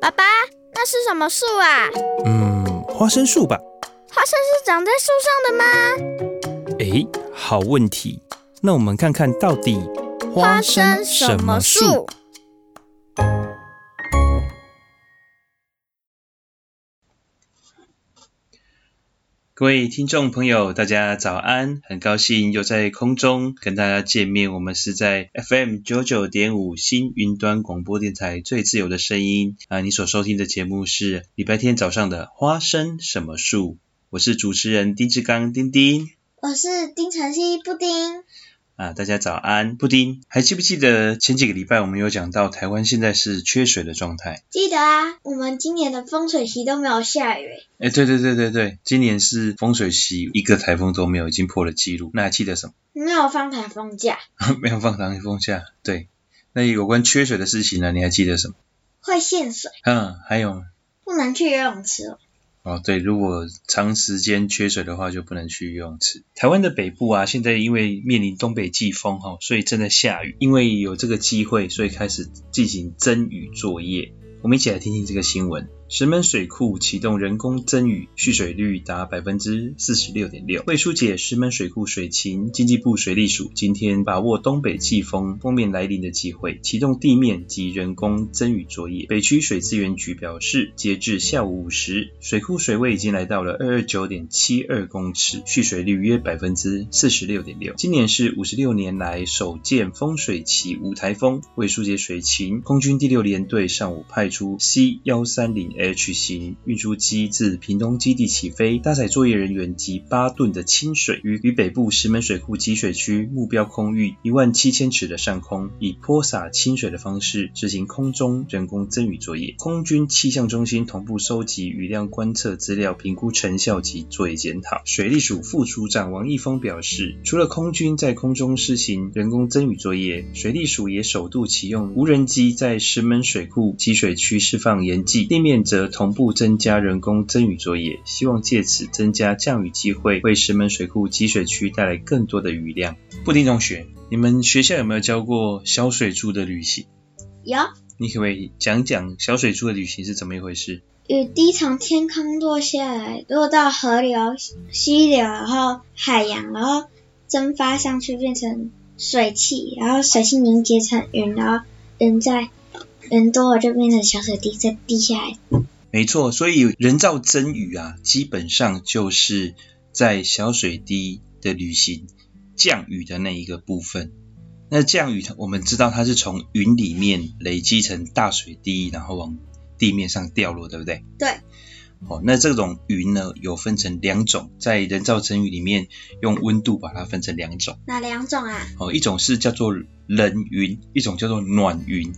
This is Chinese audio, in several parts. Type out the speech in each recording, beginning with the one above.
爸爸，那是什么树啊？嗯，花生树吧。花生是长在树上的吗？诶，好问题。那我们看看到底花生什么树？各位听众朋友，大家早安！很高兴又在空中跟大家见面。我们是在 FM 九九点五新云端广播电台最自由的声音啊！你所收听的节目是礼拜天早上的花生什么树？我是主持人丁志刚，丁丁。我是丁晨曦，布丁。啊，大家早安，布丁，还记不记得前几个礼拜我们有讲到台湾现在是缺水的状态？记得啊，我们今年的风水期都没有下雨。哎，对对对对对，今年是风水期一个台风都没有，已经破了纪录。那还记得什么？没有放台风假。没有放台风假，对。那有关缺水的事情呢？你还记得什么？会限水。嗯，还有？不能去游泳池了。哦，对，如果长时间缺水的话，就不能去游泳池。台湾的北部啊，现在因为面临东北季风哈，所以正在下雨。因为有这个机会，所以开始进行增雨作业。我们一起来听听这个新闻。石门水库启动人工增雨，蓄水率达百分之四十六点六。为疏解石门水库水情，经济部水利署今天把握东北季风锋面来临的机会，启动地面及人工增雨作业。北区水资源局表示，截至下午五时，水库水位已经来到了二二九点七二公尺，蓄水率约百分之四十六点六。今年是五十六年来首见丰水期无台风。为疏解水情，空军第六联队上午派出 C 幺三零。H 型运输机自屏东基地起飞，搭载作业人员及八吨的清水，于与北部石门水库集水区目标空域一万七千尺的上空，以泼洒清水的方式执行空中人工增雨作业。空军气象中心同步收集雨量观测资料，评估成效及作业检讨。水利署副署长王义峰表示，除了空军在空中施行人工增雨作业，水利署也首度启用无人机在石门水库集水区释放盐剂，地面。则同步增加人工增雨作业，希望借此增加降雨机会，为石门水库集水区带来更多的雨量。布丁同学，你们学校有没有教过小水珠的旅行？有。你可不可以讲讲小水珠的旅行是怎么一回事？雨滴从天空落下来，落到河流、溪流，然后海洋，然后蒸发上去变成水汽，然后水汽凝结成云，然后人在。人多了就变成小水滴在滴下来。没错，所以人造增雨啊，基本上就是在小水滴的旅行降雨的那一个部分。那降雨，我们知道它是从云里面累积成大水滴，然后往地面上掉落，对不对？对。哦，那这种云呢，有分成两种，在人造增雨里面用温度把它分成两种。哪两种啊？哦，一种是叫做冷云，一种叫做暖云。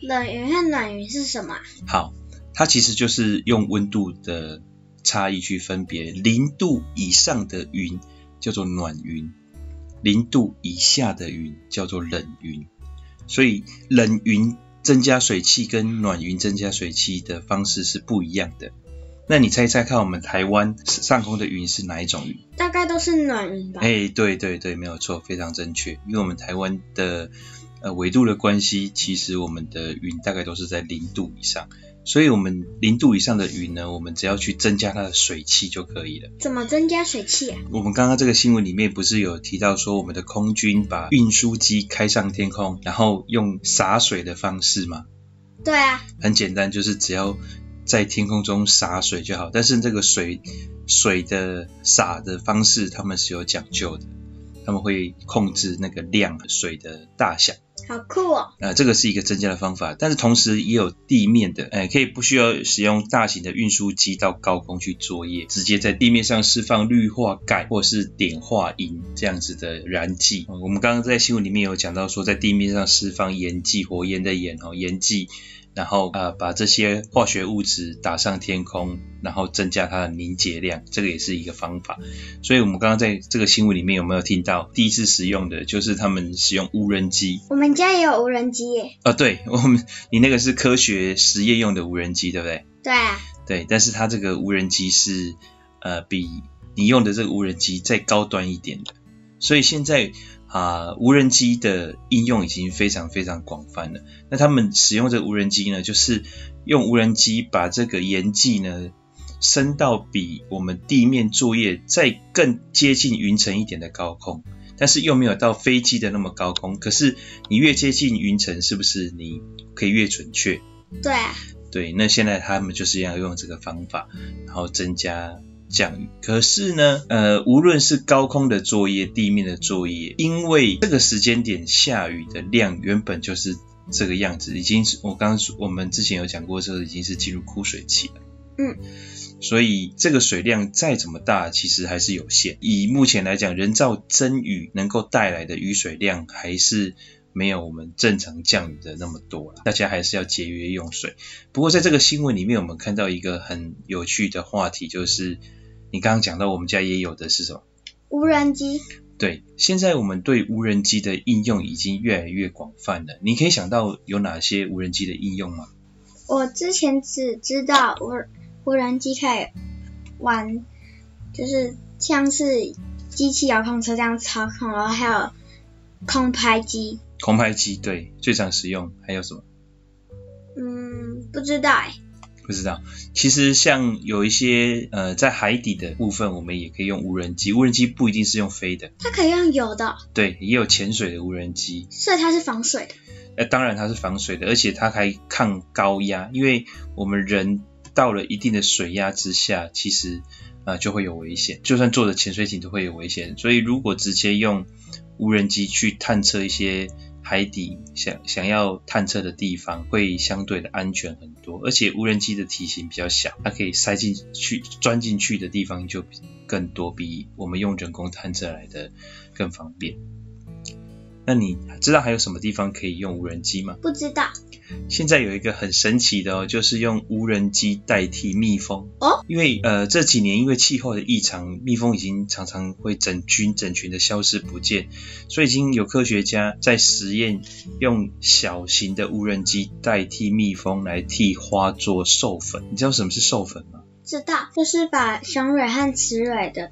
冷云和暖云是什么？好，它其实就是用温度的差异去分别。零度以上的云叫做暖云，零度以下的云叫做冷云。所以冷云增加水汽跟暖云增加水汽的方式是不一样的。那你猜一猜看，我们台湾上空的云是哪一种云？大概都是暖云吧。哎，对对对，没有错，非常正确。因为我们台湾的。呃，纬度的关系，其实我们的云大概都是在零度以上，所以我们零度以上的云呢，我们只要去增加它的水汽就可以了。怎么增加水汽啊？我们刚刚这个新闻里面不是有提到说，我们的空军把运输机开上天空，然后用洒水的方式吗？对啊。很简单，就是只要在天空中洒水就好。但是这个水水的洒的方式，他们是有讲究的，他们会控制那个量水的大小。好酷哦！呃，这个是一个增加的方法，但是同时也有地面的，呃，可以不需要使用大型的运输机到高空去作业，直接在地面上释放氯化钙或是碘化银这样子的燃剂。呃，我们刚刚在新闻里面有讲到说，在地面上释放盐剂，火焰的盐哦，盐剂。然后啊，把这些化学物质打上天空，然后增加它的凝结量，这个也是一个方法。所以，我们刚刚在这个新闻里面有没有听到第一次使用的，就是他们使用无人机？我们家也有无人机耶。啊，对，我们你那个是科学实验用的无人机，对不对？对啊。对，但是它这个无人机是呃比你用的这个无人机再高端一点的。所以现在啊，无人机的应用已经非常非常广泛了。那他们使用这个无人机呢，就是用无人机把这个盐剂呢升到比我们地面作业再更接近云层一点的高空，但是又没有到飞机的那么高空。可是你越接近云层，是不是你可以越准确？对啊。对，那现在他们就是要用这个方法，然后增加。降雨，可是呢，呃，无论是高空的作业、地面的作业，因为这个时间点下雨的量原本就是这个样子，已经是我刚刚我们之前有讲过，这个已经是进入枯水期了。嗯，所以这个水量再怎么大，其实还是有限。以目前来讲，人造增雨能够带来的雨水量，还是没有我们正常降雨的那么多了。大家还是要节约用水。不过在这个新闻里面，我们看到一个很有趣的话题，就是。你刚刚讲到我们家也有的是什么？无人机。对，现在我们对无人机的应用已经越来越广泛了。你可以想到有哪些无人机的应用吗？我之前只知道无无人机可以玩，就是像是机器遥控车这样操控，然后还有空拍机。空拍机对，最常使用还有什么？嗯，不知道哎。不知道，其实像有一些呃，在海底的部分，我们也可以用无人机。无人机不一定是用飞的，它可以用游的。对，也有潜水的无人机。所以它是防水的。呃，当然它是防水的，而且它还抗高压，因为我们人到了一定的水压之下，其实啊、呃、就会有危险，就算坐着潜水艇都会有危险。所以如果直接用无人机去探测一些。海底想想要探测的地方会相对的安全很多，而且无人机的体型比较小，它可以塞进去、钻进去的地方就更多，比我们用人工探测来的更方便。那你知道还有什么地方可以用无人机吗？不知道。现在有一个很神奇的哦，就是用无人机代替蜜蜂哦。因为呃这几年因为气候的异常，蜜蜂已经常常会整群整群的消失不见，所以已经有科学家在实验用小型的无人机代替蜜蜂来替花做授粉。你知道什么是授粉吗？知道，就是把雄蕊和雌蕊的。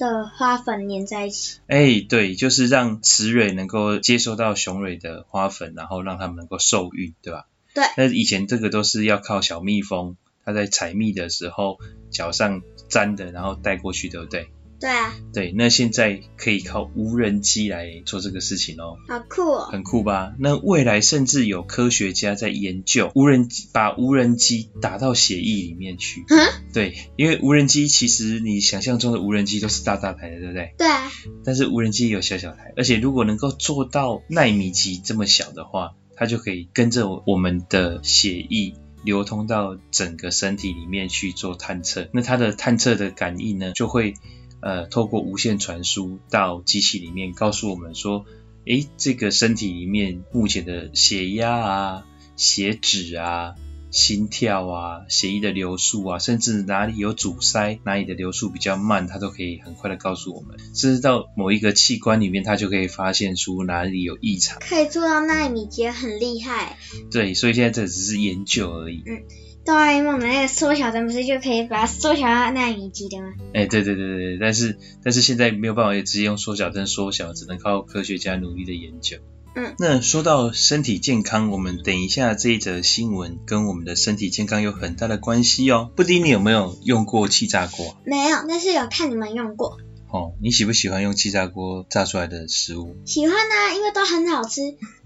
的花粉粘在一起，哎、欸，对，就是让雌蕊能够接收到雄蕊的花粉，然后让它们能够受孕，对吧？对。那以前这个都是要靠小蜜蜂，它在采蜜的时候脚上粘的，然后带过去，对不对？对啊，对，那现在可以靠无人机来做这个事情哦，好酷哦，很酷吧？那未来甚至有科学家在研究无人机，把无人机打到血液里面去。嗯，对，因为无人机其实你想象中的无人机都是大大台的，对不对？对啊。但是无人机也有小小台，而且如果能够做到纳米级这么小的话，它就可以跟着我们的血液流通到整个身体里面去做探测。那它的探测的感应呢，就会。呃，透过无线传输到机器里面，告诉我们说，诶，这个身体里面目前的血压啊、血脂啊、心跳啊、血液的流速啊，甚至哪里有阻塞，哪里的流速比较慢，它都可以很快的告诉我们。甚至到某一个器官里面，它就可以发现出哪里有异常。可以做到纳米级，很厉害。对，所以现在这只是研究而已。嗯。哆啦 A 梦的那个缩小针不是就可以把它缩小到纳米级的吗？哎、欸，对对对对，但是但是现在没有办法也直接用缩小针缩小，只能靠科学家努力的研究。嗯，那说到身体健康，我们等一下这一则新闻跟我们的身体健康有很大的关系哦。布丁，你有没有用过气炸锅？没有，但是有看你们用过。哦，你喜不喜欢用气炸锅炸出来的食物？喜欢啊，因为都很好吃。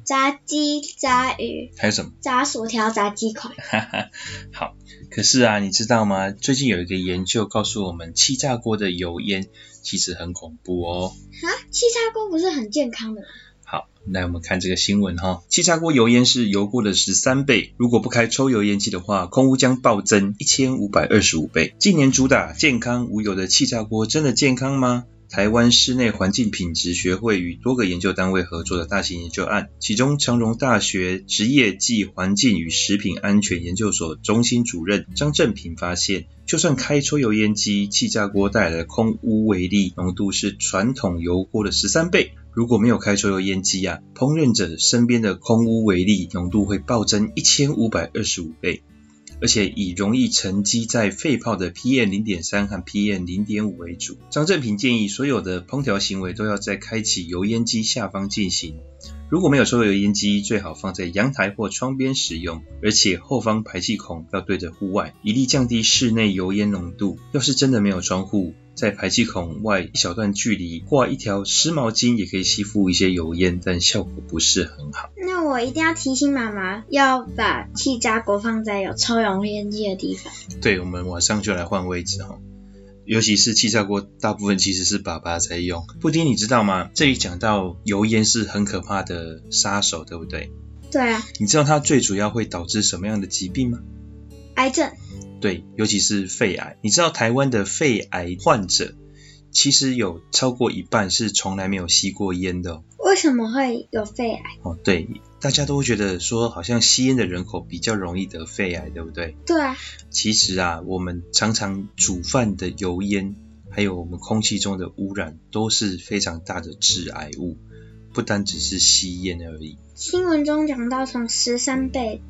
炸鸡、炸鱼，还有什么？炸薯条、炸鸡块。哈哈，好。可是啊，你知道吗？最近有一个研究告诉我们，气炸锅的油烟其实很恐怖哦。啊，气炸锅不是很健康的吗？好，来我们看这个新闻哈。气炸锅油烟是油锅的十三倍，如果不开抽油烟机的话，空污将暴增一千五百二十五倍。近年主打健康无油的气炸锅，真的健康吗？台湾室内环境品质学会与多个研究单位合作的大型研究案，其中长荣大学职业暨环境与食品安全研究所中心主任张正平发现，就算开抽油烟机，气炸锅带来的空污微粒浓度是传统油锅的十三倍。如果没有开抽油烟机啊，烹饪者身边的空污微粒浓度会暴增一千五百二十五倍。而且以容易沉积在肺泡的 PM 零点三和 PM 零点五为主。张正平建议，所有的烹调行为都要在开启油烟机下方进行。如果没有抽油烟机，最好放在阳台或窗边使用，而且后方排气孔要对着户外，以利降低室内油烟浓度。要是真的没有窗户，在排气孔外一小段距离挂一条湿毛巾，也可以吸附一些油烟，但效果不是很好。那我一定要提醒妈妈，要把气炸锅放在有抽油烟机的地方。对，我们马上就来换位置哈。尤其是气炸锅，大部分其实是爸爸在用。布丁，你知道吗？这里讲到油烟是很可怕的杀手，对不对？对啊。你知道它最主要会导致什么样的疾病吗？癌症。对，尤其是肺癌。你知道台湾的肺癌患者，其实有超过一半是从来没有吸过烟的。为什么会有肺癌？哦，对。大家都会觉得说，好像吸烟的人口比较容易得肺癌，对不对？对啊。其实啊，我们常常煮饭的油烟，还有我们空气中的污染，都是非常大的致癌物，不单只是吸烟而已。新闻中讲到从十三倍，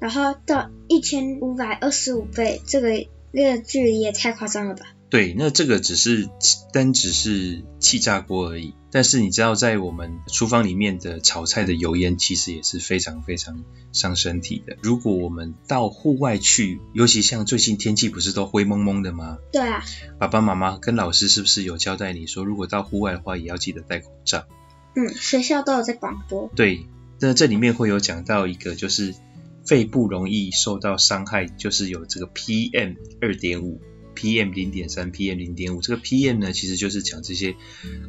然后到一千五百二十五倍，这个这个距离也太夸张了吧？对，那这个只是单只是气炸锅而已。但是你知道，在我们厨房里面的炒菜的油烟，其实也是非常非常伤身体的。如果我们到户外去，尤其像最近天气不是都灰蒙蒙的吗？对啊。爸爸妈妈跟老师是不是有交代你说，如果到户外的话，也要记得戴口罩？嗯，学校都有在广播。对，那这里面会有讲到一个，就是肺部容易受到伤害，就是有这个 PM 二点五。PM 零点三，PM 零点五，这个 PM 呢，其实就是讲这些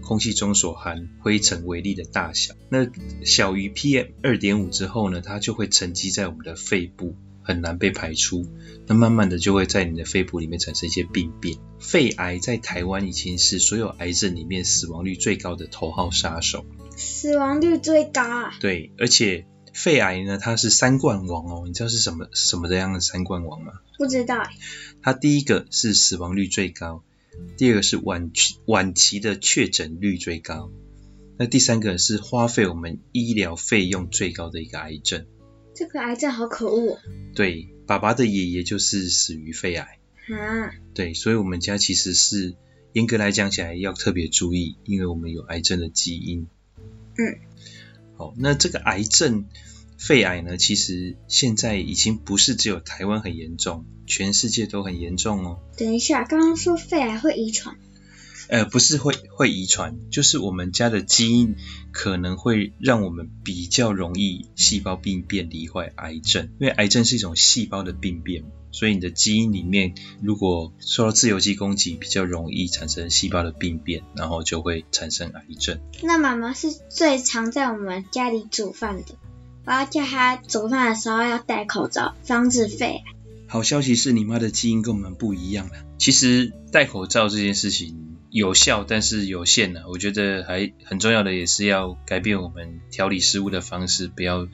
空气中所含灰尘微粒的大小。那小于 PM 二点五之后呢，它就会沉积在我们的肺部，很难被排出。那慢慢的就会在你的肺部里面产生一些病变。肺癌在台湾已经是所有癌症里面死亡率最高的头号杀手。死亡率最高啊？对，而且。肺癌呢，它是三冠王哦，你知道是什么什么的样的三冠王吗？不知道。它第一个是死亡率最高，第二个是晚期晚期的确诊率最高，那第三个是花费我们医疗费用最高的一个癌症。这个癌症好可恶。对，爸爸的爷爷就是死于肺癌。啊。对，所以我们家其实是严格来讲起来要特别注意，因为我们有癌症的基因。嗯。那这个癌症，肺癌呢，其实现在已经不是只有台湾很严重，全世界都很严重哦。等一下，刚刚说肺癌会遗传？呃，不是会会遗传，就是我们家的基因可能会让我们比较容易细胞病变罹患癌症，因为癌症是一种细胞的病变。所以你的基因里面，如果受到自由基攻击，比较容易产生细胞的病变，然后就会产生癌症。那妈妈是最常在我们家里煮饭的，我要叫她煮饭的时候要戴口罩，防止肺癌。好消息是你妈的基因跟我们不一样了。其实戴口罩这件事情有效，但是有限的。我觉得还很重要的也是要改变我们调理食物的方式，不要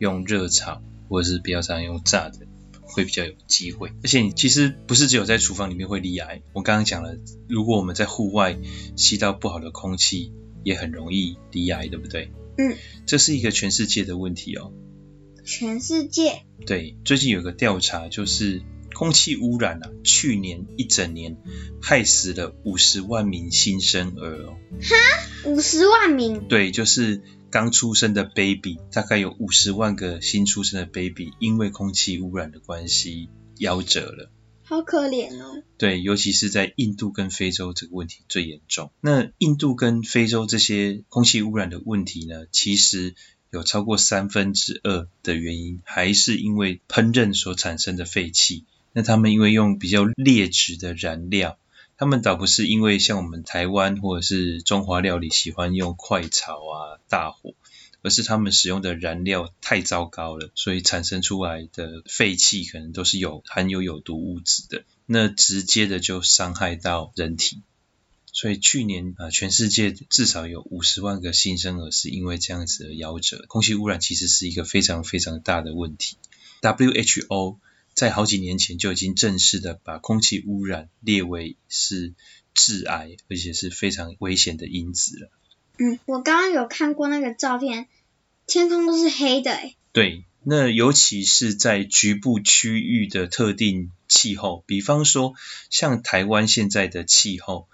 用热炒，或者是不要常用炸的。会比较有机会，而且你其实不是只有在厨房里面会罹癌。我刚刚讲了，如果我们在户外吸到不好的空气，也很容易罹癌，对不对？嗯，这是一个全世界的问题哦。全世界？对，最近有个调查，就是空气污染啊，去年一整年害死了五十万名新生儿哦。哈？五十万名？对，就是。刚出生的 baby 大概有五十万个新出生的 baby，因为空气污染的关系夭折了，好可怜哦。对，尤其是在印度跟非洲这个问题最严重。那印度跟非洲这些空气污染的问题呢，其实有超过三分之二的原因还是因为烹饪所产生的废气。那他们因为用比较劣质的燃料。他们倒不是因为像我们台湾或者是中华料理喜欢用快炒啊、大火，而是他们使用的燃料太糟糕了，所以产生出来的废气可能都是有含有有毒物质的，那直接的就伤害到人体。所以去年啊，全世界至少有五十万个新生儿是因为这样子而夭折。空气污染其实是一个非常非常大的问题。WHO 在好几年前就已经正式的把空气污染列为是致癌，而且是非常危险的因子了。嗯，我刚刚有看过那个照片，天空都是黑的诶。对，那尤其是在局部区域的特定气候，比方说像台湾现在的气候，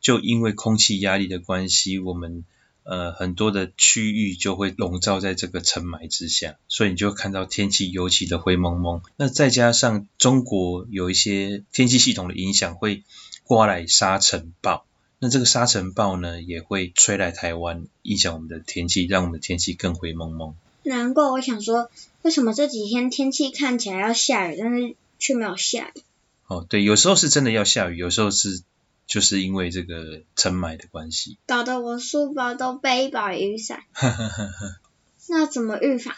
就因为空气压力的关系，我们呃很多的区域就会笼罩在这个尘霾之下，所以你就看到天气尤其的灰蒙蒙。那再加上中国有一些天气系统的影响，会刮来沙尘暴。那这个沙尘暴呢，也会吹来台湾，影响我们的天气，让我们的天气更灰蒙蒙。难怪我想说，为什么这几天天气看起来要下雨，但是却没有下雨？哦，对，有时候是真的要下雨，有时候是就是因为这个尘霾的关系，搞得我书包都背一把雨伞。那怎么预防？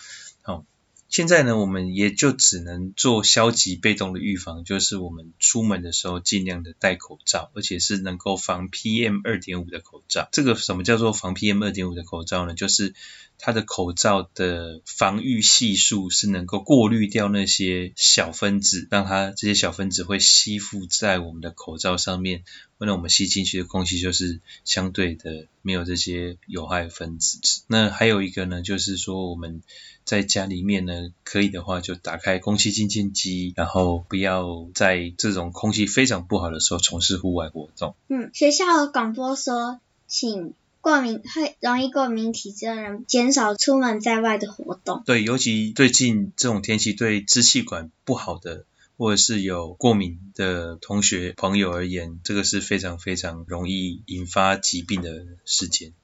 现在呢，我们也就只能做消极被动的预防，就是我们出门的时候尽量的戴口罩，而且是能够防 PM 二点五的口罩。这个什么叫做防 PM 二点五的口罩呢？就是它的口罩的防御系数是能够过滤掉那些小分子，让它这些小分子会吸附在我们的口罩上面，为了我们吸进去的空气就是相对的没有这些有害分子。那还有一个呢，就是说我们。在家里面呢，可以的话就打开空气清净机，然后不要在这种空气非常不好的时候从事户外活动。嗯，学校广播说，请过敏会容易过敏体质的人减少出门在外的活动。对，尤其最近这种天气对支气管不好的，或者是有过敏的同学朋友而言，这个是非常非常容易引发疾病的事件。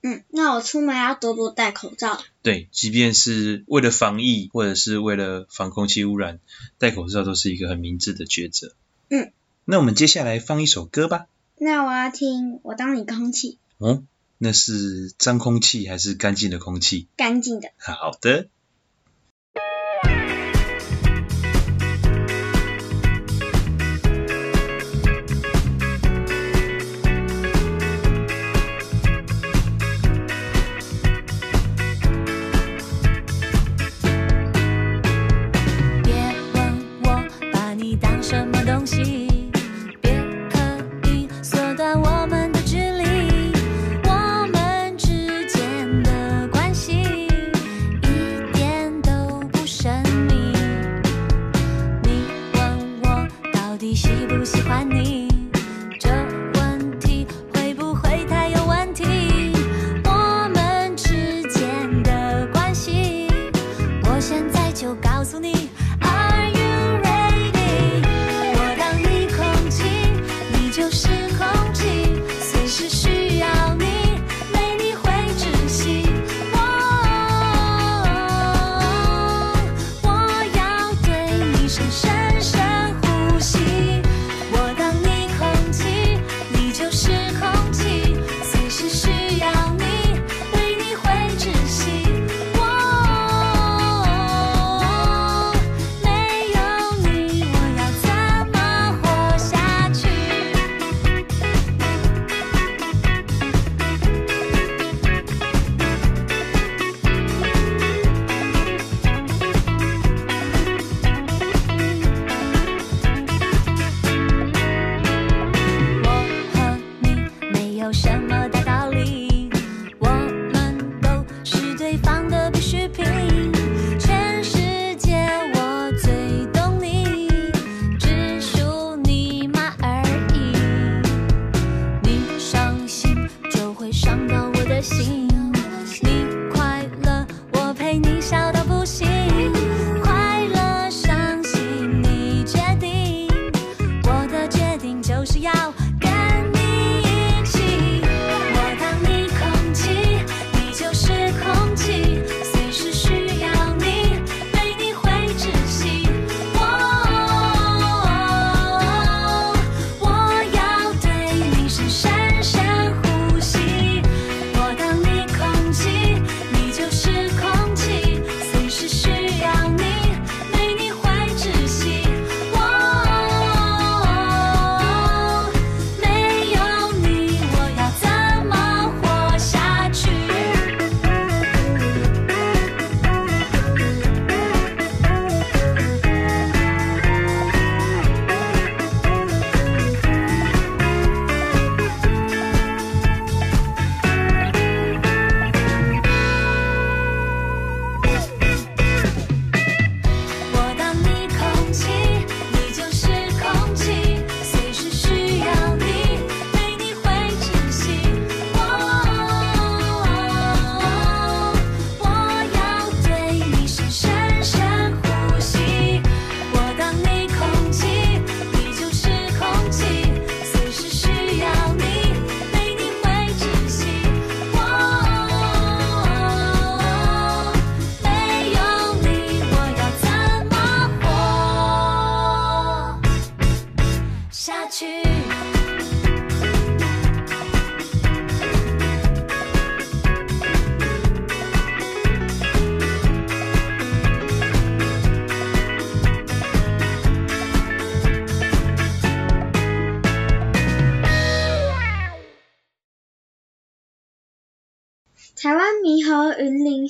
嗯，那我出门要多多戴口罩。对，即便是为了防疫，或者是为了防空气污染，戴口罩都是一个很明智的抉择。嗯，那我们接下来放一首歌吧。那我要听《我当你空气》。哦，那是脏空气还是干净的空气？干净的。好的。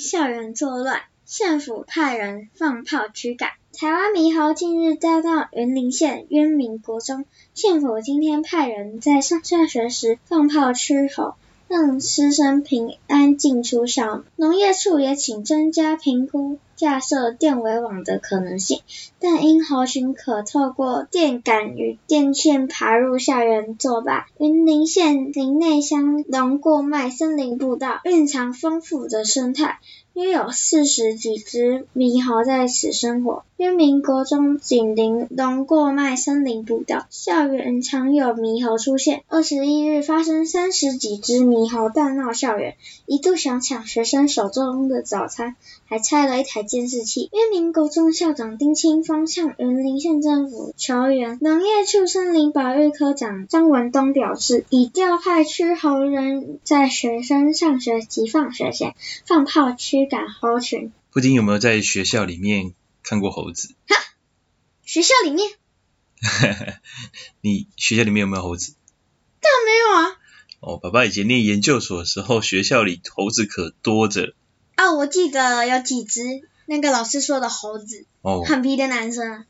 校园作乱，县府派人放炮驱赶。台湾猕猴近日遭到云林县渊明国中，县府今天派人在上下学时放炮驱猴。让师生平安进出校。农业处也请专家评估架设电围网的可能性，但因猴群可透过电杆与电线爬入校园作罢。云林县林内乡龙过脉森林步道蕴藏丰富的生态。约有四十几只猕猴在此生活。渊明国中紧邻龙过麦森林步道，校园常有猕猴出现。二十一日发生三十几只猕猴大闹校园，一度想抢学生手中的早餐，还拆了一台监视器。渊明国中校长丁清峰向云林县政府求援。农业处森林保育科长张文东表示，已调派驱猴人在学生上学及放学前放炮驱赶猴群。布丁有没有在学校里面看过猴子？哈，学校里面？你学校里面有没有猴子？当然没有啊。哦，爸爸以前念研究所的时候，学校里猴子可多着。哦，我记得有几只那个老师说的猴子，哦，很皮的男生。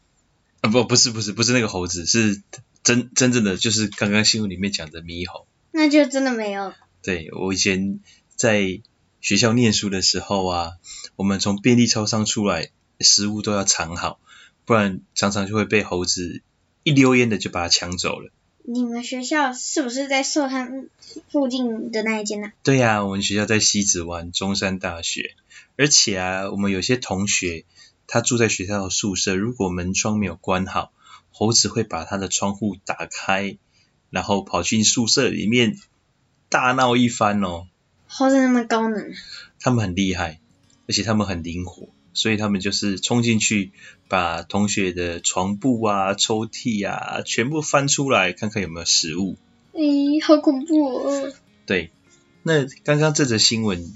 啊不，不是不是不是那个猴子，是真真正的就是刚刚新闻里面讲的猕猴。那就真的没有。对，我以前在。学校念书的时候啊，我们从便利超商出来，食物都要藏好，不然常常就会被猴子一溜烟的就把它抢走了。你们学校是不是在寿山附近的那一间呢？对呀，我们学校在西子湾中山大学，而且啊，我们有些同学他住在学校的宿舍，如果门窗没有关好，猴子会把他的窗户打开，然后跑进宿舍里面大闹一番哦。猴子那么高能？他们很厉害，而且他们很灵活，所以他们就是冲进去，把同学的床铺啊、抽屉啊全部翻出来，看看有没有食物。咦，好恐怖哦！对，那刚刚这则新闻，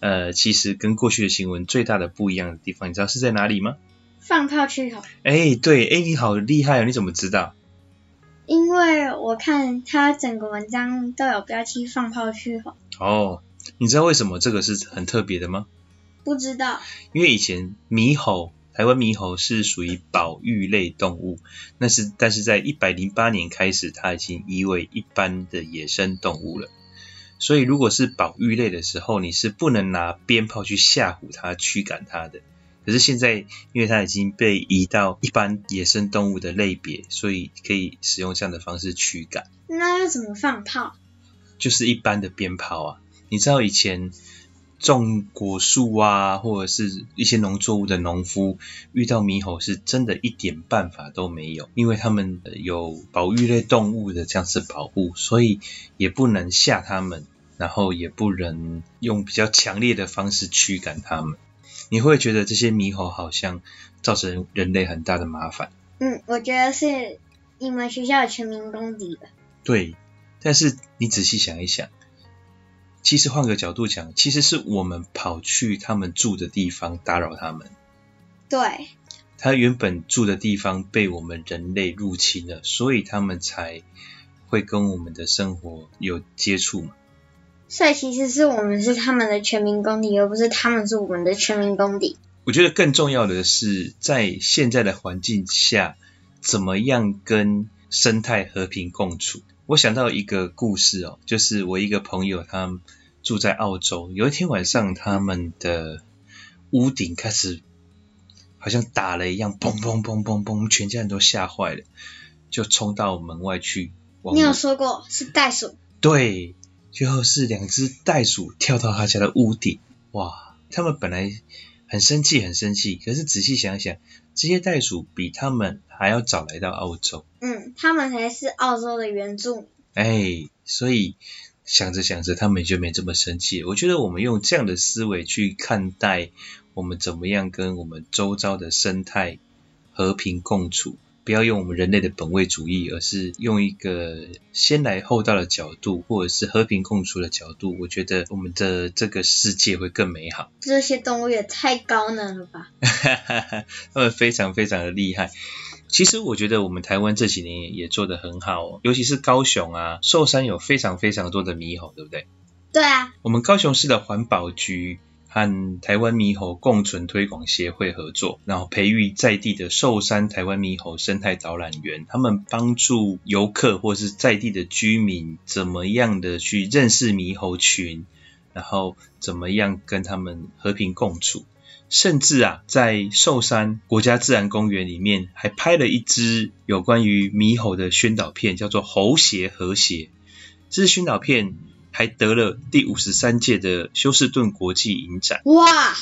呃，其实跟过去的新闻最大的不一样的地方，你知道是在哪里吗？放炮驱猴。哎，对，哎，你好厉害哦，你怎么知道？因为我看他整个文章都有标题“放炮驱猴”。哦。你知道为什么这个是很特别的吗？不知道。因为以前猕猴，台湾猕猴是属于保育类动物，那是但是在一百零八年开始，它已经移为一般的野生动物了。所以如果是保育类的时候，你是不能拿鞭炮去吓唬它、驱赶它的。可是现在，因为它已经被移到一般野生动物的类别，所以可以使用这样的方式驱赶。那要怎么放炮？就是一般的鞭炮啊。你知道以前种果树啊，或者是一些农作物的农夫遇到猕猴，是真的一点办法都没有，因为他们有保育类动物的这样子保护，所以也不能吓他们，然后也不能用比较强烈的方式驱赶他们。你会觉得这些猕猴好像造成人类很大的麻烦？嗯，我觉得是你们学校的全民公敌吧。对，但是你仔细想一想。其实换个角度讲，其实是我们跑去他们住的地方打扰他们。对。他原本住的地方被我们人类入侵了，所以他们才会跟我们的生活有接触嘛。所以其实是我们是他们的全民公敌，而不是他们是我们的全民公敌。我觉得更重要的是，在现在的环境下，怎么样跟生态和平共处。我想到一个故事哦，就是我一个朋友，他住在澳洲。有一天晚上，他们的屋顶开始好像打雷一样，砰砰砰砰砰，全家人都吓坏了，就冲到门外去。你有说过是袋鼠？对，最后是两只袋鼠跳到他家的屋顶。哇，他们本来很生气，很生气，可是仔细想想，这些袋鼠比他们还要早来到澳洲。嗯，他们才是澳洲的原住民。哎，所以想着想着，他们就没这么生气。我觉得我们用这样的思维去看待，我们怎么样跟我们周遭的生态和平共处。不要用我们人类的本位主义，而是用一个先来后到的角度，或者是和平共处的角度。我觉得我们的这个世界会更美好。这些动物也太高能了吧！哈哈哈，他们非常非常的厉害。其实我觉得我们台湾这几年也做得很好哦，尤其是高雄啊，寿山有非常非常多的猕猴，对不对？对啊。我们高雄市的环保局和台湾猕猴共存推广协会合作，然后培育在地的寿山台湾猕猴生态导览员，他们帮助游客或是在地的居民怎么样的去认识猕猴群，然后怎么样跟他们和平共处。甚至啊，在寿山国家自然公园里面，还拍了一支有关于猕猴的宣导片，叫做《猴协和谐》。这支宣导片还得了第五十三届的休斯顿国际影展。哇，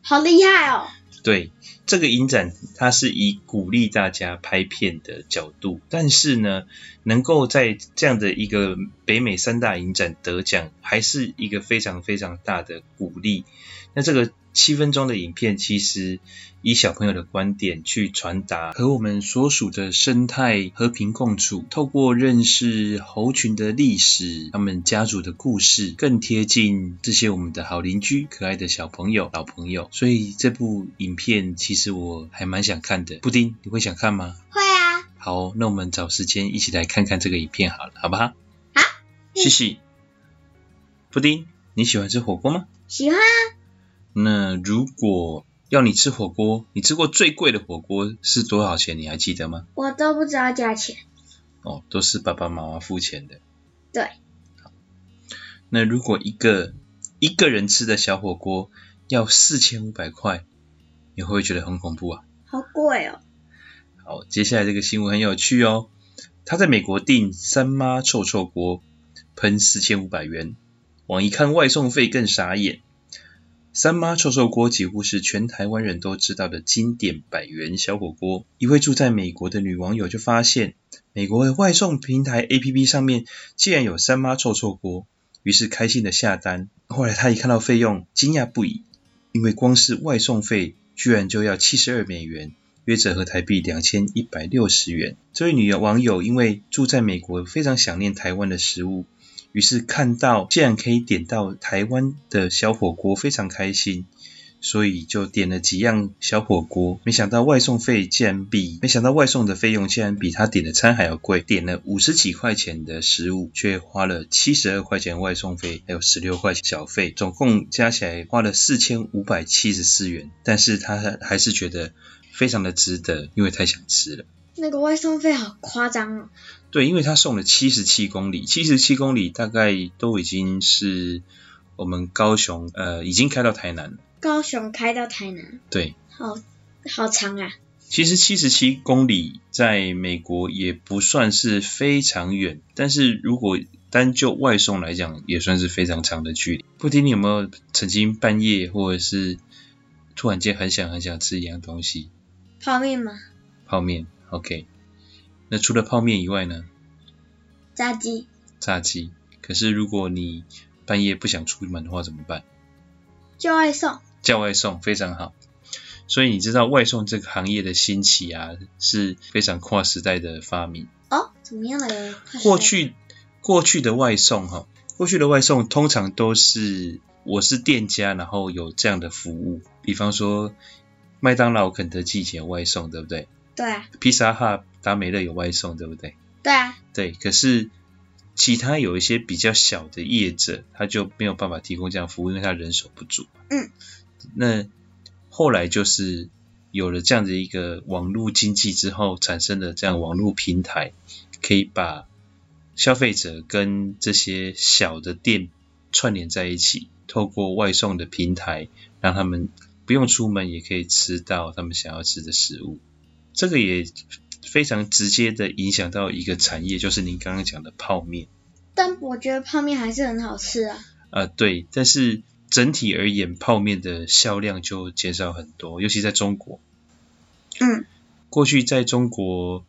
好厉害哦！对，这个影展它是以鼓励大家拍片的角度，但是呢，能够在这样的一个北美三大影展得奖，还是一个非常非常大的鼓励。那这个。七分钟的影片，其实以小朋友的观点去传达和我们所属的生态和平共处，透过认识猴群的历史、他们家族的故事，更贴近这些我们的好邻居、可爱的小朋友、老朋友。所以这部影片其实我还蛮想看的。布丁，你会想看吗？会啊。好，那我们找时间一起来看看这个影片好了，好不好？好。谢谢。布丁，你喜欢吃火锅吗？喜欢啊。那如果要你吃火锅，你吃过最贵的火锅是多少钱？你还记得吗？我都不知道价钱。哦，都是爸爸妈妈付钱的。对。好。那如果一个一个人吃的小火锅要四千五百块，你会不会觉得很恐怖啊？好贵哦。好，接下来这个新闻很有趣哦。他在美国订三妈臭臭锅，喷四千五百元，网一看外送费更傻眼。三妈臭臭锅几乎是全台湾人都知道的经典百元小火锅。一位住在美国的女网友就发现，美国的外送平台 APP 上面竟然有三妈臭臭锅，于是开心的下单。后来她一看到费用，惊讶不已，因为光是外送费居然就要七十二美元，约折合台币两千一百六十元。这位女网友因为住在美国，非常想念台湾的食物。于是看到竟然可以点到台湾的小火锅，非常开心，所以就点了几样小火锅。没想到外送费竟然比，没想到外送的费用竟然比他点的餐还要贵。点了五十几块钱的食物，却花了七十二块钱外送费，还有十六块钱小费，总共加起来花了四千五百七十四元。但是他还是觉得非常的值得，因为太想吃了。那个外送费好夸张哦。对，因为他送了七十七公里，七十七公里大概都已经是我们高雄，呃，已经开到台南了。高雄开到台南。对。好，好长啊。其实七十七公里在美国也不算是非常远，但是如果单就外送来讲，也算是非常长的距离。不知你有没有曾经半夜或者是突然间很想很想吃一样东西？泡面吗？泡面，OK。那除了泡面以外呢？炸鸡。炸鸡。可是如果你半夜不想出门的话怎么办？叫外送。叫外送非常好。所以你知道外送这个行业的兴起啊，是非常跨时代的发明。哦，怎么样了？过去过去的外送哈，过去的外送通常都是我是店家，然后有这样的服务。比方说麦当劳、肯德基以前外送，对不对？对啊。披萨哈。达美乐有外送，对不对？对啊。对，可是其他有一些比较小的业者，他就没有办法提供这样服务，因为他人手不足。嗯。那后来就是有了这样的一个网络经济之后，产生了这样网络平台，可以把消费者跟这些小的店串联在一起，透过外送的平台，让他们不用出门也可以吃到他们想要吃的食物。这个也。非常直接的影响到一个产业，就是您刚刚讲的泡面。但我觉得泡面还是很好吃啊。呃，对，但是整体而言，泡面的销量就减少很多，尤其在中国。嗯。过去在中国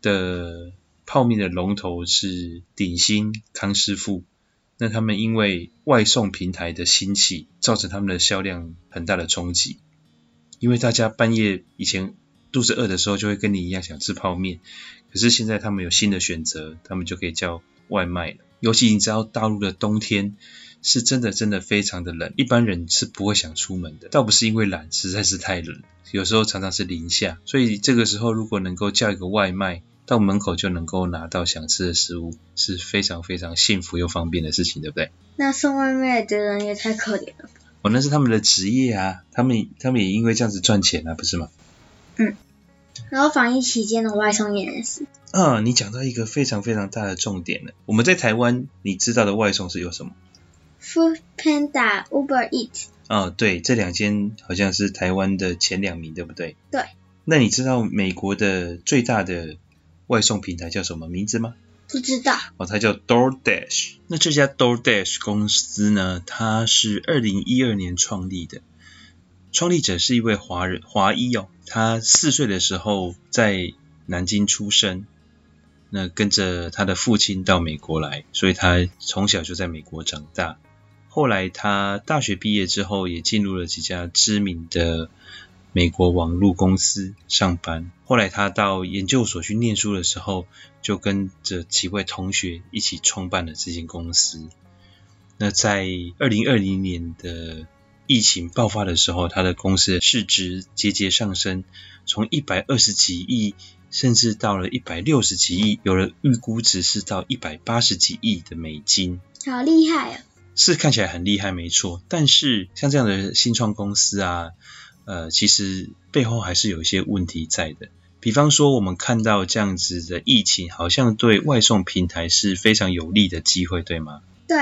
的泡面的龙头是鼎新、康师傅，那他们因为外送平台的兴起，造成他们的销量很大的冲击，因为大家半夜以前。肚子饿的时候就会跟你一样想吃泡面，可是现在他们有新的选择，他们就可以叫外卖了。尤其你知道大陆的冬天是真的真的非常的冷，一般人是不会想出门的。倒不是因为懒，实在是太冷，有时候常常是零下。所以这个时候如果能够叫一个外卖，到门口就能够拿到想吃的食物，是非常非常幸福又方便的事情，对不对？那送外卖的人也太可怜了。哦，那是他们的职业啊，他们他们也因为这样子赚钱啊，不是吗？嗯。然后防疫期间的外送也是。啊，你讲到一个非常非常大的重点了。我们在台湾，你知道的外送是有什么？Food Panda、Uber Eats。啊，对，这两间好像是台湾的前两名，对不对？对。那你知道美国的最大的外送平台叫什么名字吗？不知道。哦，它叫 DoorDash。那这家 DoorDash 公司呢，它是二零一二年创立的，创立者是一位华人华裔哦。他四岁的时候在南京出生，那跟着他的父亲到美国来，所以他从小就在美国长大。后来他大学毕业之后，也进入了几家知名的。美国网络公司上班，后来他到研究所去念书的时候，就跟着几位同学一起创办了这间公司。那在二零二零年的疫情爆发的时候，他的公司的市值节节上升，从一百二十几亿，甚至到了一百六十几亿，有了预估值是到一百八十几亿的美金。好厉害啊！是看起来很厉害，没错。但是像这样的新创公司啊。呃，其实背后还是有一些问题在的。比方说，我们看到这样子的疫情，好像对外送平台是非常有利的机会，对吗？对。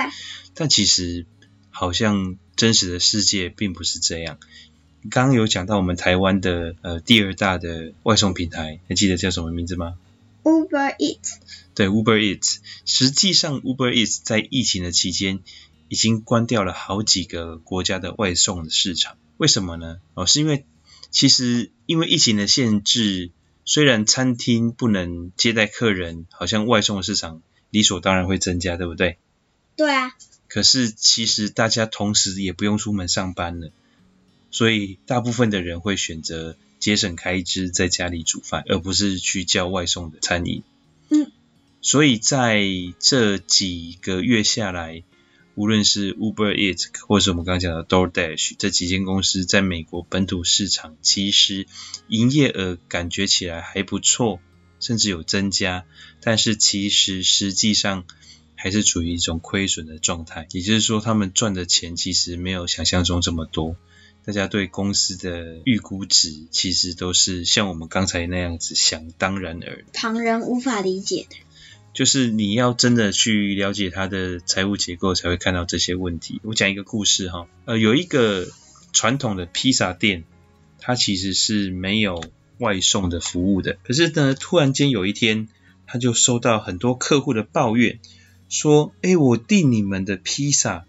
但其实好像真实的世界并不是这样。刚刚有讲到我们台湾的呃第二大的外送平台，还记得叫什么名字吗？Uber Eats。对，Uber Eats。实际上，Uber Eats 在疫情的期间已经关掉了好几个国家的外送的市场。为什么呢？哦，是因为其实因为疫情的限制，虽然餐厅不能接待客人，好像外送的市场理所当然会增加，对不对？对啊。可是其实大家同时也不用出门上班了，所以大部分的人会选择节省开支，在家里煮饭，而不是去叫外送的餐饮。嗯。所以在这几个月下来。无论是 Uber Eats 或是我们刚刚讲的 DoorDash 这几间公司，在美国本土市场其实营业额感觉起来还不错，甚至有增加，但是其实实际上还是处于一种亏损的状态。也就是说，他们赚的钱其实没有想象中这么多。大家对公司的预估值其实都是像我们刚才那样子想当然而旁人无法理解的。就是你要真的去了解它的财务结构，才会看到这些问题。我讲一个故事哈，呃，有一个传统的披萨店，它其实是没有外送的服务的。可是呢，突然间有一天，他就收到很多客户的抱怨，说：“哎，我订你们的披萨，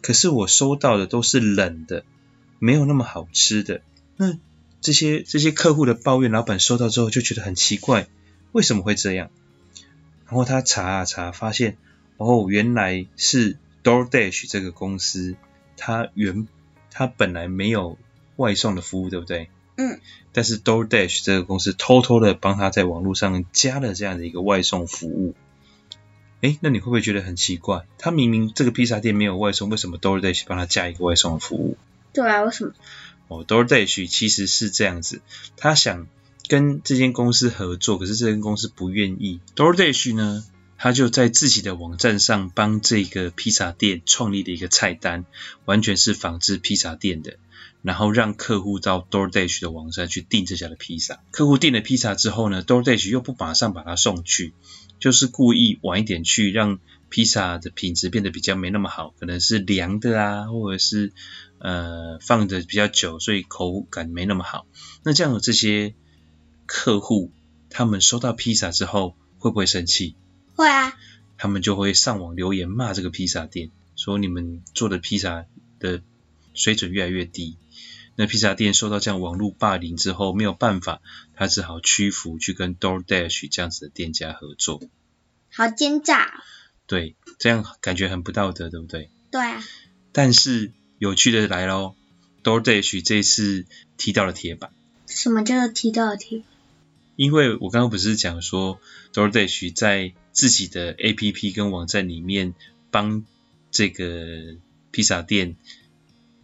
可是我收到的都是冷的，没有那么好吃的。”那这些这些客户的抱怨，老板收到之后就觉得很奇怪，为什么会这样？然后他查啊查，发现哦，原来是 DoorDash 这个公司，它原它本来没有外送的服务，对不对？嗯。但是 DoorDash 这个公司偷偷的帮他在网络上加了这样的一个外送服务。诶，那你会不会觉得很奇怪？他明明这个披萨店没有外送，为什么 DoorDash 帮他加一个外送的服务？对啊，为什么？哦，DoorDash 其实是这样子，他想。跟这间公司合作，可是这间公司不愿意。DoorDash 呢，他就在自己的网站上帮这个披萨店创立了一个菜单，完全是仿制披萨店的，然后让客户到 DoorDash 的网站去订这家的披萨。客户订了披萨之后呢，DoorDash 又不马上把它送去，就是故意晚一点去，让披萨的品质变得比较没那么好，可能是凉的啊，或者是呃放的比较久，所以口感没那么好。那这样的这些。客户他们收到披萨之后会不会生气？会啊。他们就会上网留言骂这个披萨店，说你们做的披萨的水准越来越低。那披萨店受到这样网络霸凌之后没有办法，他只好屈服去跟 DoorDash 这样子的店家合作。好奸诈。对，这样感觉很不道德，对不对？对啊。但是有趣的来喽，DoorDash 这次踢到了铁板。什么叫做踢到了铁？因为我刚刚不是讲说，DoorDash 在自己的 APP 跟网站里面帮这个披萨店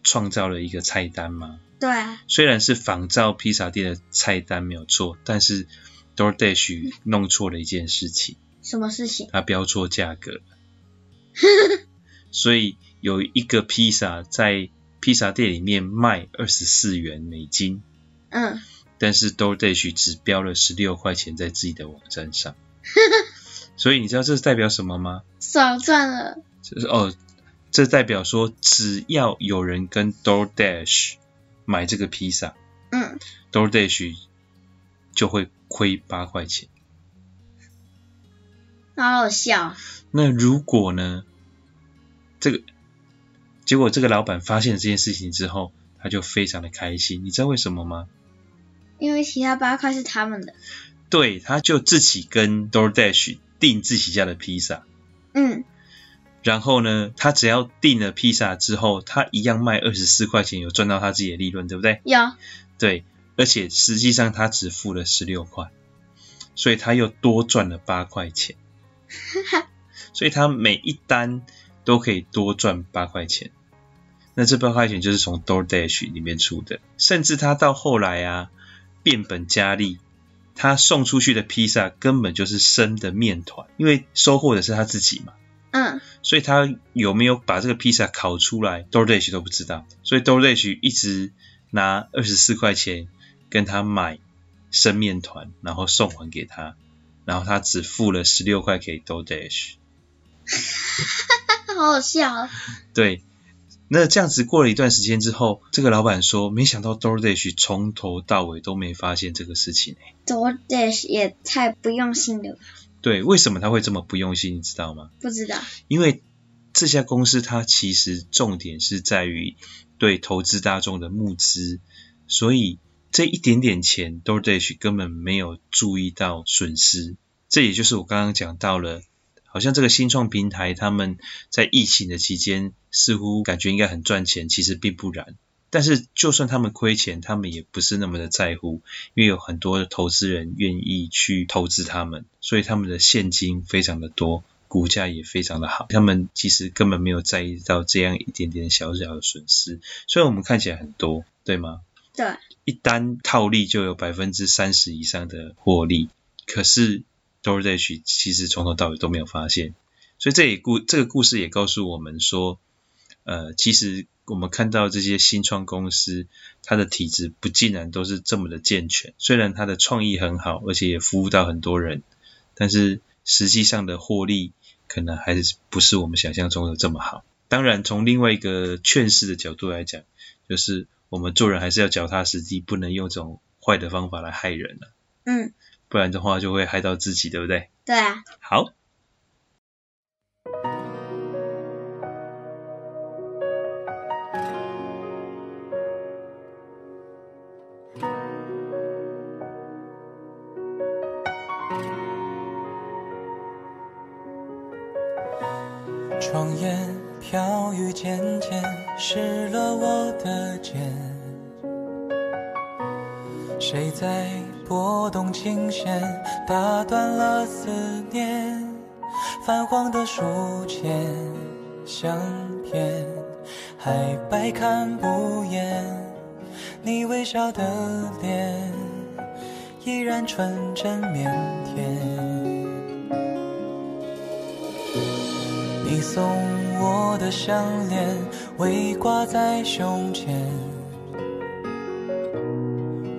创造了一个菜单吗？对啊。虽然是仿照披萨店的菜单没有错，但是 DoorDash 弄错了一件事情。什么事情？他标错价格。所以有一个披萨在披萨店里面卖二十四元美金。嗯。但是 DoorDash 只标了十六块钱在自己的网站上。所以你知道这是代表什么吗？少赚了。就是哦，这代表说只要有人跟 DoorDash 买这个披萨，嗯，DoorDash 就会亏八块钱。好好笑。那如果呢？这个结果，这个老板发现了这件事情之后，他就非常的开心。你知道为什么吗？因为其他八块是他们的。对，他就自己跟 DoorDash 订自己家的披萨。嗯。然后呢，他只要订了披萨之后，他一样卖二十四块钱，有赚到他自己的利润，对不对？有。对，而且实际上他只付了十六块，所以他又多赚了八块钱。所以他每一单都可以多赚八块钱。那这八块钱就是从 DoorDash 里面出的。甚至他到后来啊，变本加厉，他送出去的披萨根本就是生的面团，因为收货的是他自己嘛。嗯，所以他有没有把这个披萨烤出来，DoorDash 都不知道。所以 DoorDash 一直拿二十四块钱跟他买生面团，然后送还给他，然后他只付了十六块给 DoorDash。好好笑。对，那这样子过了一段时间之后，这个老板说，没想到 DoorDash 从头到尾都没发现这个事情哎。DoorDash 也太不用心了吧。对，为什么他会这么不用心？你知道吗？不知道。因为这家公司它其实重点是在于对投资大众的募资，所以这一点点钱，DoorDash 根本没有注意到损失。这也就是我刚刚讲到了，好像这个新创平台他们在疫情的期间似乎感觉应该很赚钱，其实并不然。但是，就算他们亏钱，他们也不是那么的在乎，因为有很多的投资人愿意去投资他们，所以他们的现金非常的多，股价也非常的好。他们其实根本没有在意到这样一点点小小的损失，虽然我们看起来很多，对吗？对。一单套利就有百分之三十以上的获利，可是 DoorDash 其实从头到尾都没有发现，所以这也故这个故事也告诉我们说，呃，其实。我们看到这些新创公司，它的体质不竟然都是这么的健全。虽然它的创意很好，而且也服务到很多人，但是实际上的获利可能还是不是我们想象中的这么好。当然，从另外一个劝世的角度来讲，就是我们做人还是要脚踏实地，不能用这种坏的方法来害人了。嗯，不然的话就会害到自己，对不对？对啊。好。相片，还百看不厌。你微笑的脸，依然纯真腼腆。你送我的项链微挂在胸前，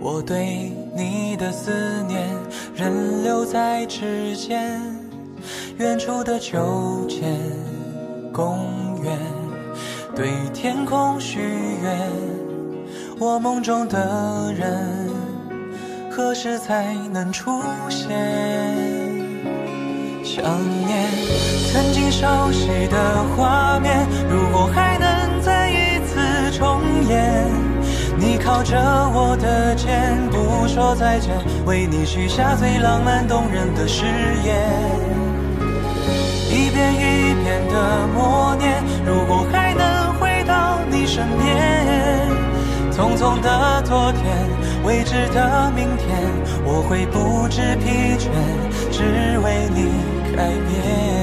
我对你的思念仍留在指尖。远处的秋千公园，对天空许愿，我梦中的人何时才能出现？想念曾经熟悉的画面，如果还能再一次重演。你靠着我的肩，不说再见，为你许下最浪漫动人的誓言。一遍一的默念，如果还能回到你身边。匆匆的昨天，未知的明天，我会不知疲倦，只为你。改变。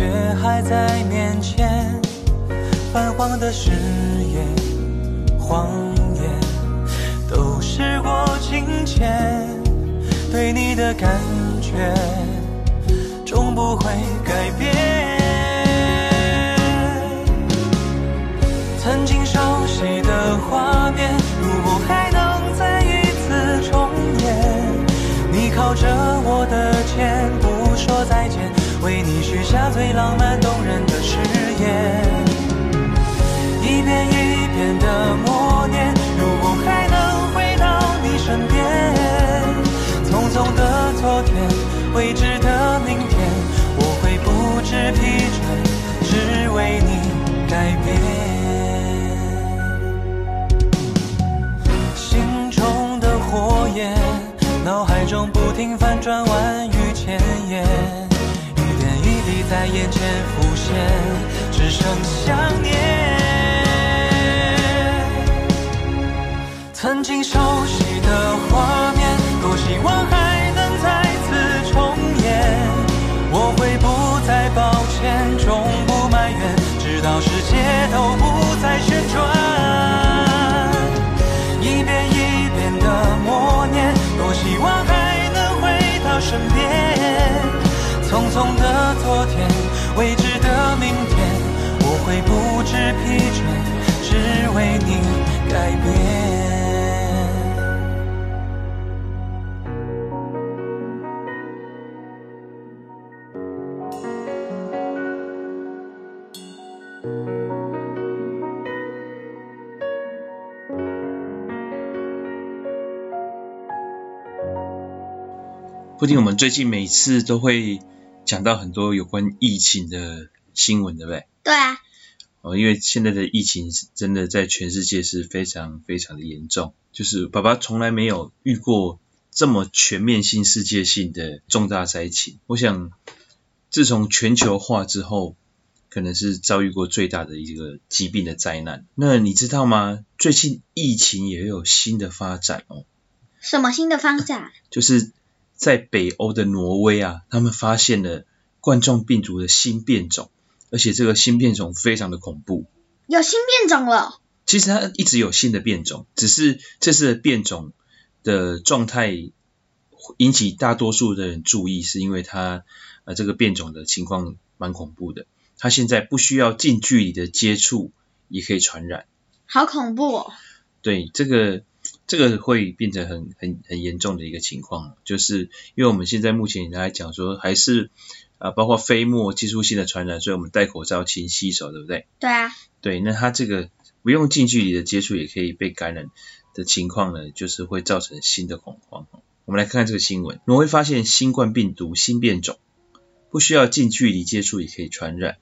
却还在面前。泛黄的誓言，谎言，都时过境迁。对你的感觉，终不会改变。曾经熟悉的画面，如果还能再一次重演，你靠着我的肩，不说再见，为你许下最浪漫动人的誓言。一遍一遍的默念，如果还能回到你身边，匆匆的昨天，未知的明天，我会不知疲倦，只为你改变。心中的火焰，脑海中不停翻转万语千言，在眼前浮现，只剩想念。曾经熟悉的画面，多希望还能再次重演。我会不再抱歉，终不埋怨，直到世界都不再旋转。一遍一遍的默念，多希望还能回到身边。为你改变。布丁，我们最近每次都会讲到很多有关疫情的新闻，对不对？对啊。哦，因为现在的疫情是真的在全世界是非常非常的严重，就是爸爸从来没有遇过这么全面性、世界性的重大灾情。我想，自从全球化之后，可能是遭遇过最大的一个疾病的灾难。那你知道吗？最近疫情也有新的发展哦。什么新的发展？就是。在北欧的挪威啊，他们发现了冠状病毒的新变种，而且这个新变种非常的恐怖。有新变种了？其实它一直有新的变种，只是这次的变种的状态引起大多数的人注意，是因为它呃这个变种的情况蛮恐怖的。它现在不需要近距离的接触也可以传染。好恐怖哦！对，这个。这个会变成很很很严重的一个情况，就是因为我们现在目前来讲说，还是啊包括飞沫接触性的传染，所以我们戴口罩、勤洗手，对不对？对啊。对，那它这个不用近距离的接触也可以被感染的情况呢，就是会造成新的恐慌。我们来看看这个新闻，挪威发现新冠病毒新变种，不需要近距离接触也可以传染。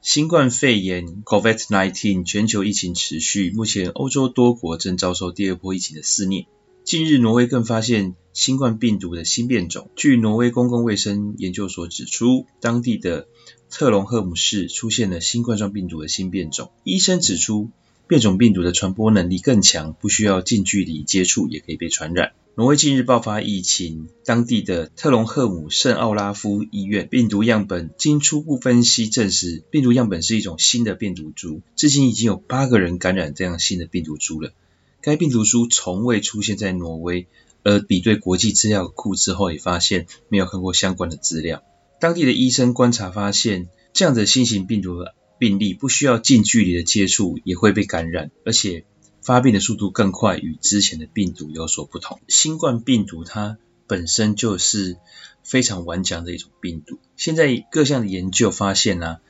新冠肺炎 （COVID-19） 全球疫情持续，目前欧洲多国正遭受第二波疫情的肆虐。近日，挪威更发现新冠病毒的新变种。据挪威公共卫生研究所指出，当地的特隆赫姆市出现了新冠状病毒的新变种。医生指出，变种病毒的传播能力更强，不需要近距离接触也可以被传染。挪威近日爆发疫情，当地的特隆赫姆圣奥拉夫医院病毒样本经初步分析证实，病毒样本是一种新的病毒株。至今已经有八个人感染这样新的病毒株了。该病毒株从未出现在挪威，而比对国际资料库之后也发现没有看过相关的资料。当地的医生观察发现，这样的新型病毒的病例不需要近距离的接触也会被感染，而且。发病的速度更快，与之前的病毒有所不同。新冠病毒它本身就是非常顽强的一种病毒。现在各项的研究发现呢、啊，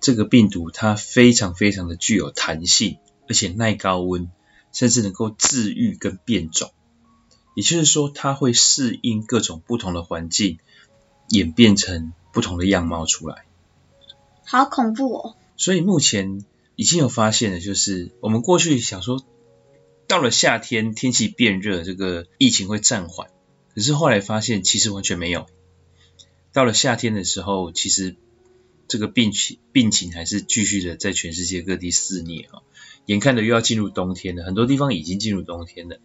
这个病毒它非常非常的具有弹性，而且耐高温，甚至能够治愈跟变种。也就是说，它会适应各种不同的环境，演变成不同的样貌出来。好恐怖哦！所以目前已经有发现的，就是我们过去想说。到了夏天，天气变热，这个疫情会暂缓。可是后来发现，其实完全没有。到了夏天的时候，其实这个病情病情还是继续的在全世界各地肆虐啊。眼看着又要进入冬天了，很多地方已经进入冬天了。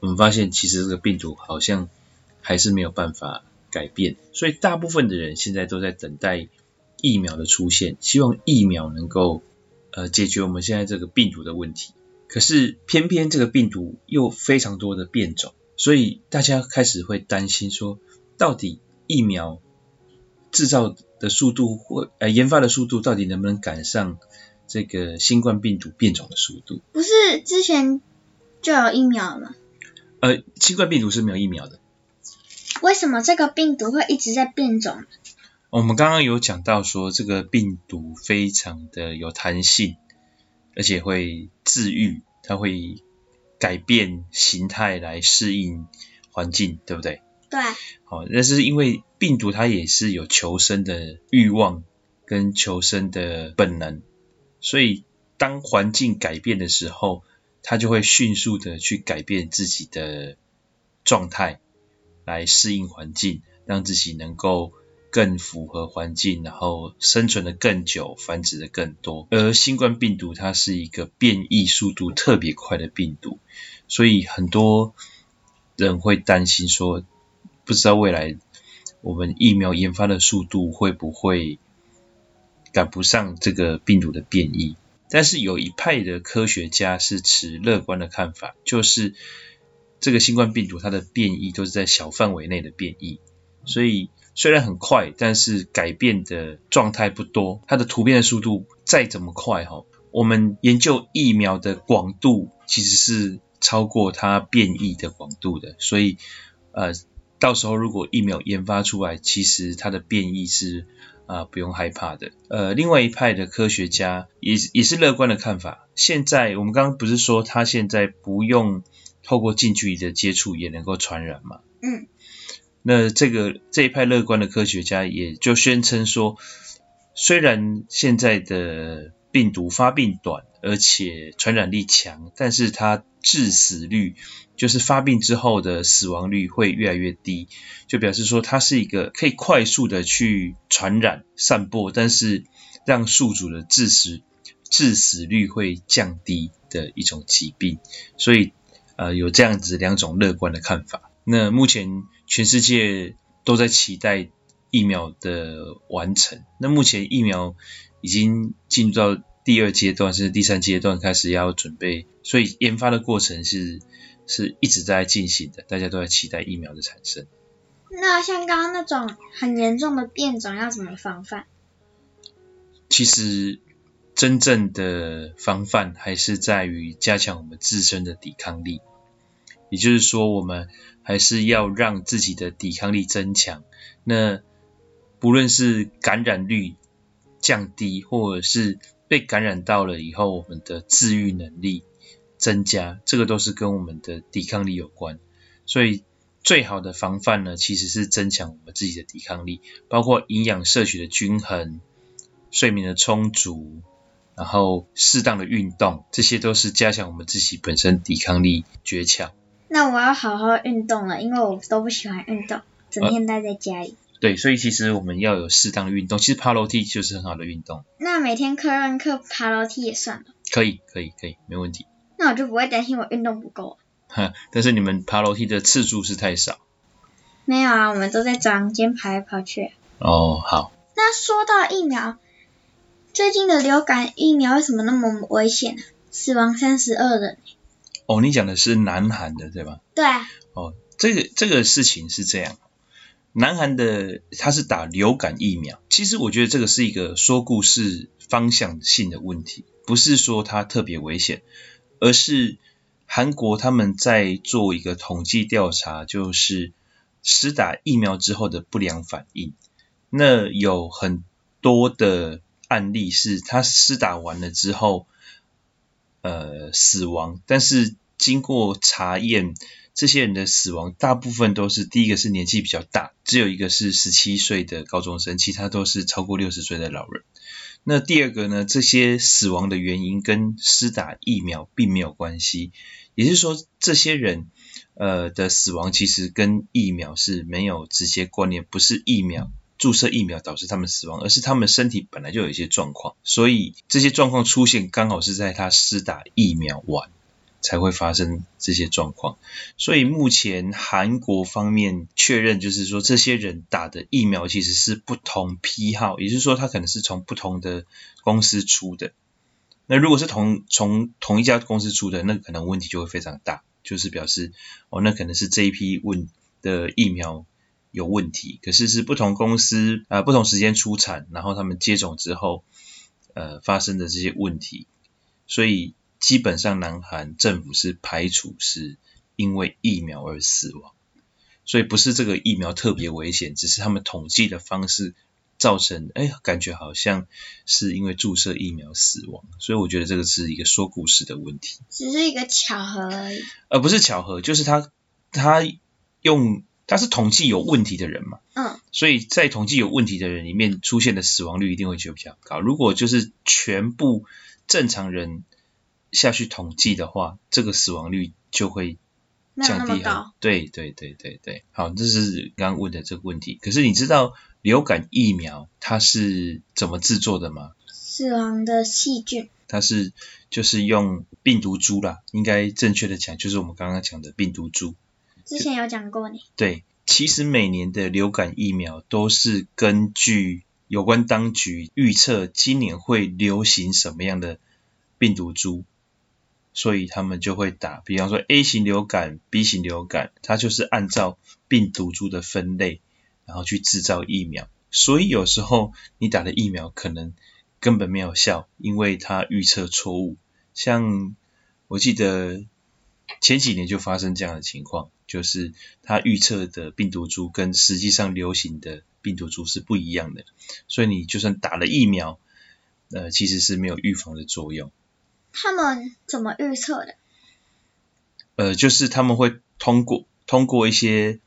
我们发现，其实这个病毒好像还是没有办法改变。所以大部分的人现在都在等待疫苗的出现，希望疫苗能够呃解决我们现在这个病毒的问题。可是偏偏这个病毒又非常多的变种，所以大家开始会担心说，到底疫苗制造的速度或呃研发的速度，到底能不能赶上这个新冠病毒变种的速度？不是之前就有疫苗了吗？呃，新冠病毒是没有疫苗的。为什么这个病毒会一直在变种？我们刚刚有讲到说，这个病毒非常的有弹性，而且会自愈，它会改变形态来适应环境，对不对？对。好，那是因为病毒它也是有求生的欲望跟求生的本能，所以当环境改变的时候，它就会迅速的去改变自己的状态。来适应环境，让自己能够更符合环境，然后生存得更久，繁殖得更多。而新冠病毒它是一个变异速度特别快的病毒，所以很多人会担心说，不知道未来我们疫苗研发的速度会不会赶不上这个病毒的变异。但是有一派的科学家是持乐观的看法，就是。这个新冠病毒它的变异都是在小范围内的变异，所以虽然很快，但是改变的状态不多。它的突变的速度再怎么快哈，我们研究疫苗的广度其实是超过它变异的广度的。所以呃，到时候如果疫苗研发出来，其实它的变异是啊、呃、不用害怕的。呃，另外一派的科学家也也是乐观的看法。现在我们刚刚不是说他现在不用。透过近距离的接触也能够传染吗？嗯，那这个这一派乐观的科学家也就宣称说，虽然现在的病毒发病短，而且传染力强，但是它致死率，就是发病之后的死亡率会越来越低，就表示说它是一个可以快速的去传染散播，但是让宿主的致死致死率会降低的一种疾病，所以。呃，有这样子两种乐观的看法。那目前全世界都在期待疫苗的完成。那目前疫苗已经进入到第二阶段，甚至第三阶段，开始要准备，所以研发的过程是是一直在进行的。大家都在期待疫苗的产生。那像刚刚那种很严重的变种要怎么防范？其实。真正的防范还是在于加强我们自身的抵抗力，也就是说，我们还是要让自己的抵抗力增强。那不论是感染率降低，或者是被感染到了以后，我们的自愈能力增加，这个都是跟我们的抵抗力有关。所以，最好的防范呢，其实是增强我们自己的抵抗力，包括营养摄取的均衡、睡眠的充足。然后适当的运动，这些都是加强我们自己本身抵抗力诀窍。那我要好好运动了，因为我都不喜欢运动，整天待在家里。对，所以其实我们要有适当的运动。其实爬楼梯就是很好的运动。那每天课外课爬楼梯也算了。可以，可以，可以，没问题。那我就不会担心我运动不够。哼，但是你们爬楼梯的次数是太少。没有啊，我们都在早上间爬来爬去。哦，好。那说到疫苗。最近的流感疫苗为什么那么危险呢？死亡三十二人。哦，你讲的是南韩的对吧？对啊。哦，这个这个事情是这样，南韩的他是打流感疫苗。其实我觉得这个是一个说故事方向性的问题，不是说它特别危险，而是韩国他们在做一个统计调查，就是施打疫苗之后的不良反应。那有很多的。案例是他施打完了之后，呃，死亡，但是经过查验，这些人的死亡大部分都是第一个是年纪比较大，只有一个是十七岁的高中生，其他都是超过六十岁的老人。那第二个呢，这些死亡的原因跟施打疫苗并没有关系，也就是说，这些人呃的死亡其实跟疫苗是没有直接关联，不是疫苗。注射疫苗导致他们死亡，而是他们身体本来就有一些状况，所以这些状况出现刚好是在他施打疫苗完，才会发生这些状况。所以目前韩国方面确认，就是说这些人打的疫苗其实是不同批号，也就是说他可能是从不同的公司出的。那如果是同从同一家公司出的，那可能问题就会非常大，就是表示哦，那可能是这一批问的疫苗有问题，可是是不同公司啊、不同时间出产，然后他们接种之后呃发生的这些问题，所以基本上南韩政府是排除是因为疫苗而死亡，所以不是这个疫苗特别危险，只是他们统计的方式。造成哎，感觉好像是因为注射疫苗死亡，所以我觉得这个是一个说故事的问题，只是一个巧合而已。而不是巧合，就是他他用他是统计有问题的人嘛，嗯，所以在统计有问题的人里面出现的死亡率一定会就比较高。如果就是全部正常人下去统计的话，这个死亡率就会降低很高。对对对对对，好，这是刚刚问的这个问题。可是你知道？流感疫苗它是怎么制作的吗？死亡的细菌。它是就是用病毒株啦，应该正确的讲就是我们刚刚讲的病毒株。之前有讲过呢。对，其实每年的流感疫苗都是根据有关当局预测今年会流行什么样的病毒株，所以他们就会打，比方说 A 型流感、B 型流感，它就是按照病毒株的分类。然后去制造疫苗，所以有时候你打的疫苗可能根本没有效，因为它预测错误。像我记得前几年就发生这样的情况，就是它预测的病毒株跟实际上流行的病毒株是不一样的，所以你就算打了疫苗，呃，其实是没有预防的作用。他们怎么预测的？呃，就是他们会通过通过一些。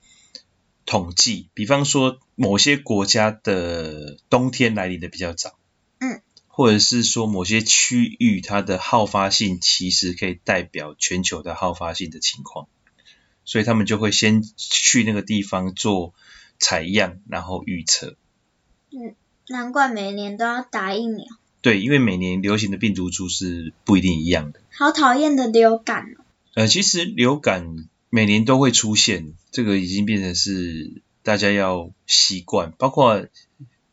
统计，比方说某些国家的冬天来临的比较早，嗯，或者是说某些区域它的好发性其实可以代表全球的好发性的情况，所以他们就会先去那个地方做采样，然后预测。嗯，难怪每年都要打疫苗。对，因为每年流行的病毒株是不一定一样的。好讨厌的流感哦。呃，其实流感。每年都会出现，这个已经变成是大家要习惯。包括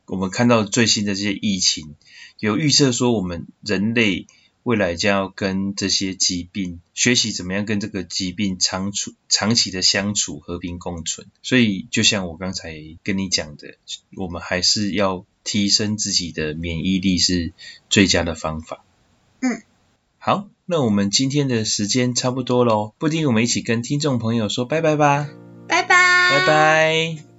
我们看到最新的这些疫情，有预测说我们人类未来将要跟这些疾病学习怎么样跟这个疾病长处长期的相处、和平共存。所以，就像我刚才跟你讲的，我们还是要提升自己的免疫力是最佳的方法。嗯，好。那我们今天的时间差不多喽，布丁，我们一起跟听众朋友说拜拜吧，拜拜，拜拜。